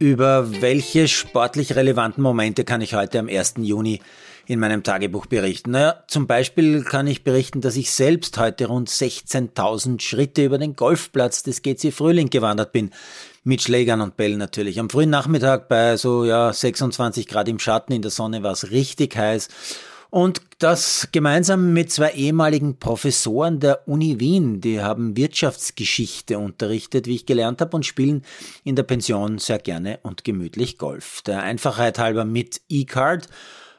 Über welche sportlich relevanten Momente kann ich heute am 1. Juni in meinem Tagebuch berichten? Naja, zum Beispiel kann ich berichten, dass ich selbst heute rund 16.000 Schritte über den Golfplatz des GC Frühling gewandert bin. Mit Schlägern und Bällen natürlich. Am frühen Nachmittag bei so, ja, 26 Grad im Schatten in der Sonne war es richtig heiß. Und das gemeinsam mit zwei ehemaligen Professoren der Uni Wien, die haben Wirtschaftsgeschichte unterrichtet, wie ich gelernt habe, und spielen in der Pension sehr gerne und gemütlich Golf. Der Einfachheit halber mit E-Card,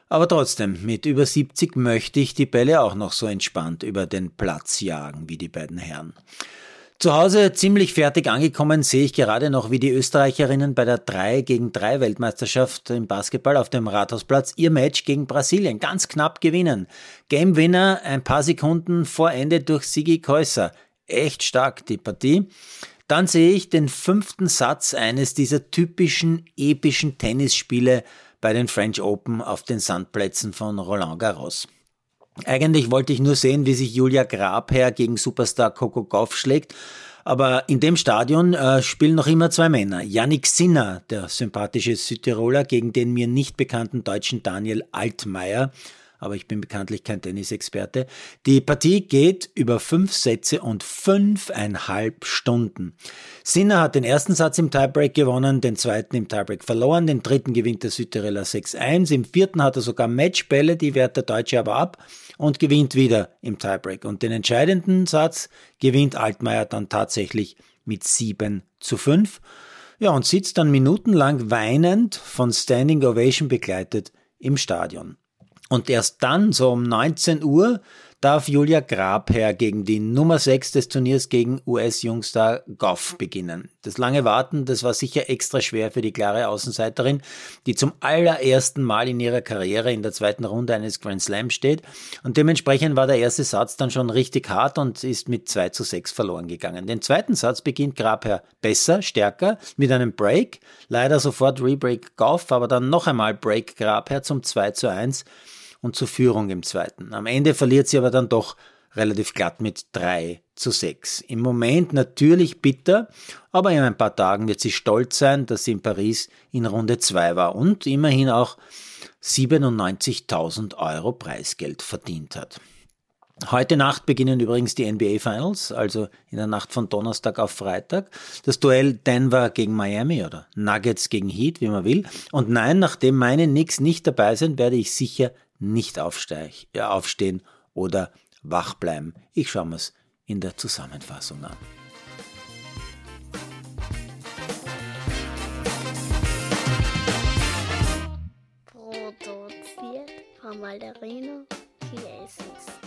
aber trotzdem, mit über 70 möchte ich die Bälle auch noch so entspannt über den Platz jagen wie die beiden Herren. Zu Hause ziemlich fertig angekommen sehe ich gerade noch, wie die Österreicherinnen bei der 3 gegen 3 Weltmeisterschaft im Basketball auf dem Rathausplatz ihr Match gegen Brasilien ganz knapp gewinnen. Game Winner ein paar Sekunden vor Ende durch Sigi Käuser. Echt stark die Partie. Dann sehe ich den fünften Satz eines dieser typischen epischen Tennisspiele bei den French Open auf den Sandplätzen von Roland Garros. Eigentlich wollte ich nur sehen, wie sich Julia Grabherr gegen Superstar Coco Gauff schlägt. Aber in dem Stadion äh, spielen noch immer zwei Männer. Yannick Sinner, der sympathische Südtiroler, gegen den mir nicht bekannten deutschen Daniel Altmaier aber ich bin bekanntlich kein Tennisexperte. Die Partie geht über fünf Sätze und fünfeinhalb Stunden. Sinner hat den ersten Satz im Tiebreak gewonnen, den zweiten im Tiebreak verloren, den dritten gewinnt der Südtiroler 6-1, im vierten hat er sogar Matchbälle, die wehrt der Deutsche aber ab und gewinnt wieder im Tiebreak. Und den entscheidenden Satz gewinnt Altmaier dann tatsächlich mit 7 zu 5. Ja, und sitzt dann minutenlang weinend von Standing Ovation begleitet im Stadion. Und erst dann, so um 19 Uhr, darf Julia Grabherr gegen die Nummer 6 des Turniers gegen US-Jungstar Goff beginnen. Das lange Warten, das war sicher extra schwer für die klare Außenseiterin, die zum allerersten Mal in ihrer Karriere in der zweiten Runde eines Grand Slam steht. Und dementsprechend war der erste Satz dann schon richtig hart und ist mit 2 zu 6 verloren gegangen. Den zweiten Satz beginnt Grabherr besser, stärker, mit einem Break. Leider sofort Rebreak Goff, aber dann noch einmal Break Grabherr zum 2 zu 1 und zur Führung im zweiten. Am Ende verliert sie aber dann doch relativ glatt mit 3 zu 6. Im Moment natürlich bitter, aber in ein paar Tagen wird sie stolz sein, dass sie in Paris in Runde 2 war und immerhin auch 97.000 Euro Preisgeld verdient hat. Heute Nacht beginnen übrigens die NBA Finals, also in der Nacht von Donnerstag auf Freitag. Das Duell Denver gegen Miami oder Nuggets gegen Heat, wie man will. Und nein, nachdem meine Knicks nicht dabei sind, werde ich sicher nicht aufstehen oder wach bleiben. Ich schaue mir es in der Zusammenfassung an. Produziert von Malderino Chiesis.